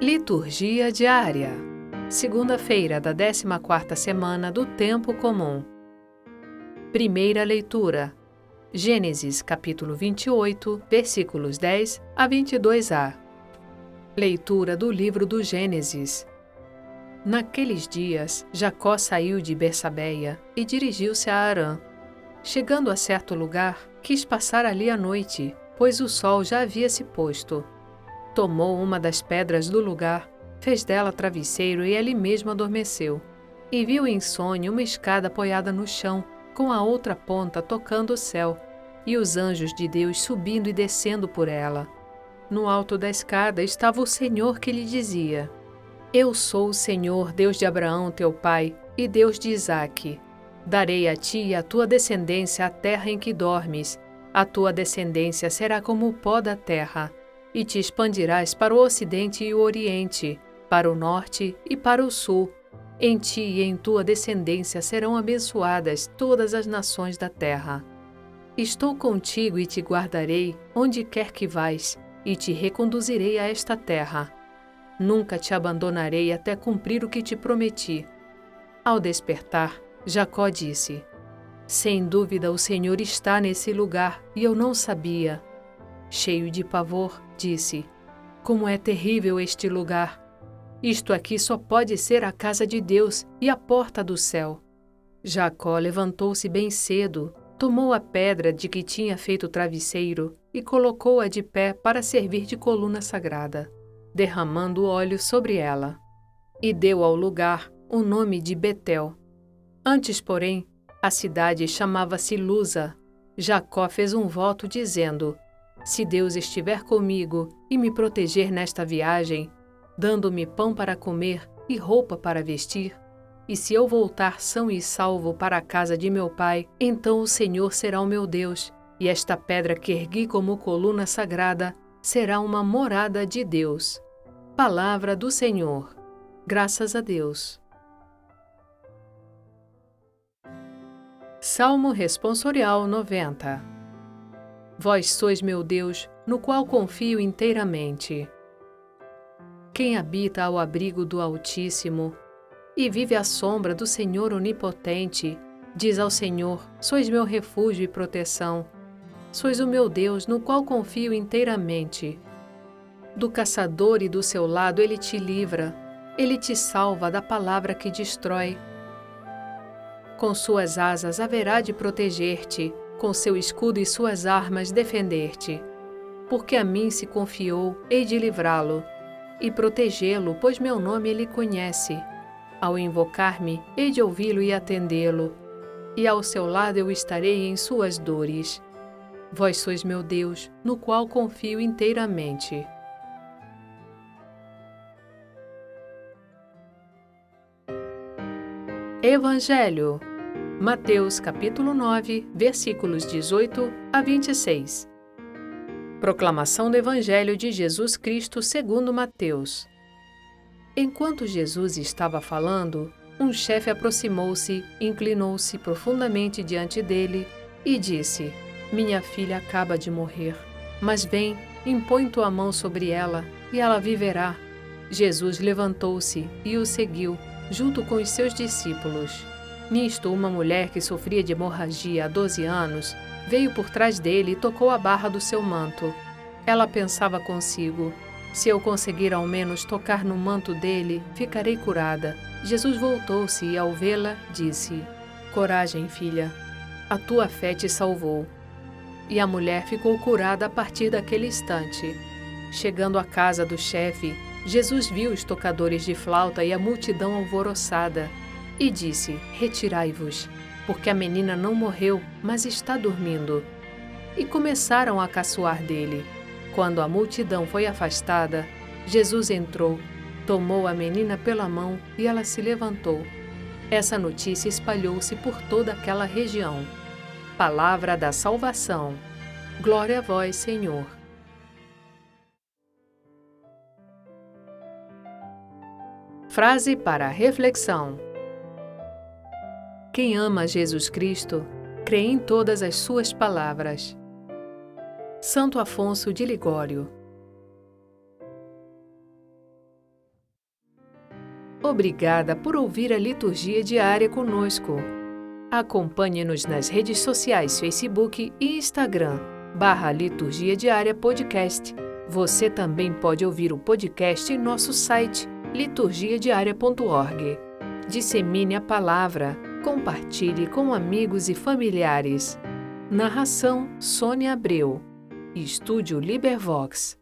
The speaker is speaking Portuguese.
Liturgia diária. Segunda-feira da 14ª semana do tempo comum. Primeira leitura. Gênesis capítulo 28, versículos 10 a 22a. Leitura do livro do Gênesis. Naqueles dias, Jacó saiu de Bersabeia e dirigiu-se a Arã. Chegando a certo lugar, quis passar ali a noite, pois o sol já havia se posto. Tomou uma das pedras do lugar, fez dela travesseiro e ali mesmo adormeceu. E viu em sonho uma escada apoiada no chão, com a outra ponta tocando o céu, e os anjos de Deus subindo e descendo por ela. No alto da escada estava o Senhor que lhe dizia: Eu sou o Senhor, Deus de Abraão, teu pai, e Deus de Isaque. Darei a ti e à tua descendência a terra em que dormes. A tua descendência será como o pó da terra e te expandirás para o ocidente e o oriente, para o norte e para o sul. Em ti e em tua descendência serão abençoadas todas as nações da terra. Estou contigo e te guardarei onde quer que vais, e te reconduzirei a esta terra. Nunca te abandonarei até cumprir o que te prometi. Ao despertar, Jacó disse: Sem dúvida o Senhor está nesse lugar e eu não sabia. Cheio de pavor, disse: Como é terrível este lugar! Isto aqui só pode ser a casa de Deus e a porta do céu. Jacó levantou-se bem cedo, tomou a pedra de que tinha feito travesseiro e colocou-a de pé para servir de coluna sagrada, derramando óleo sobre ela. E deu ao lugar o nome de Betel. Antes, porém, a cidade chamava-se Luza. Jacó fez um voto dizendo: se Deus estiver comigo e me proteger nesta viagem, dando-me pão para comer e roupa para vestir, e se eu voltar são e salvo para a casa de meu pai, então o Senhor será o meu Deus, e esta pedra que ergui como coluna sagrada será uma morada de Deus. Palavra do Senhor. Graças a Deus. Salmo Responsorial 90 Vós sois meu Deus, no qual confio inteiramente. Quem habita ao abrigo do Altíssimo e vive à sombra do Senhor Onipotente, diz ao Senhor: Sois meu refúgio e proteção. Sois o meu Deus, no qual confio inteiramente. Do caçador e do seu lado ele te livra, ele te salva da palavra que destrói. Com suas asas haverá de proteger-te com seu escudo e suas armas defender-te. Porque a mim se confiou, hei de livrá-lo e protegê-lo, pois meu nome ele conhece. Ao invocar-me, hei de ouvi-lo e atendê-lo, e ao seu lado eu estarei em suas dores. Vós sois meu Deus, no qual confio inteiramente. Evangelho Mateus capítulo 9, versículos 18 a 26. Proclamação do Evangelho de Jesus Cristo segundo Mateus. Enquanto Jesus estava falando, um chefe aproximou-se, inclinou-se profundamente diante dele e disse: Minha filha acaba de morrer, mas vem, impõe tua mão sobre ela e ela viverá. Jesus levantou-se e o seguiu, junto com os seus discípulos. Nisto, uma mulher que sofria de hemorragia há 12 anos veio por trás dele e tocou a barra do seu manto. Ela pensava consigo: se eu conseguir ao menos tocar no manto dele, ficarei curada. Jesus voltou-se e, ao vê-la, disse: Coragem, filha, a tua fé te salvou. E a mulher ficou curada a partir daquele instante. Chegando à casa do chefe, Jesus viu os tocadores de flauta e a multidão alvoroçada e disse: Retirai-vos, porque a menina não morreu, mas está dormindo. E começaram a caçoar dele. Quando a multidão foi afastada, Jesus entrou, tomou a menina pela mão e ela se levantou. Essa notícia espalhou-se por toda aquela região. Palavra da salvação. Glória a vós, Senhor. Frase para reflexão. Quem ama Jesus Cristo crê em todas as suas palavras. Santo Afonso de Ligório Obrigada por ouvir a liturgia diária conosco. Acompanhe-nos nas redes sociais Facebook e Instagram, barra Liturgia Diária Podcast. Você também pode ouvir o podcast em nosso site liturgiadiaria.org. Dissemine a palavra, compartilhe com amigos e familiares. Narração Sônia Abreu. Estúdio Libervox.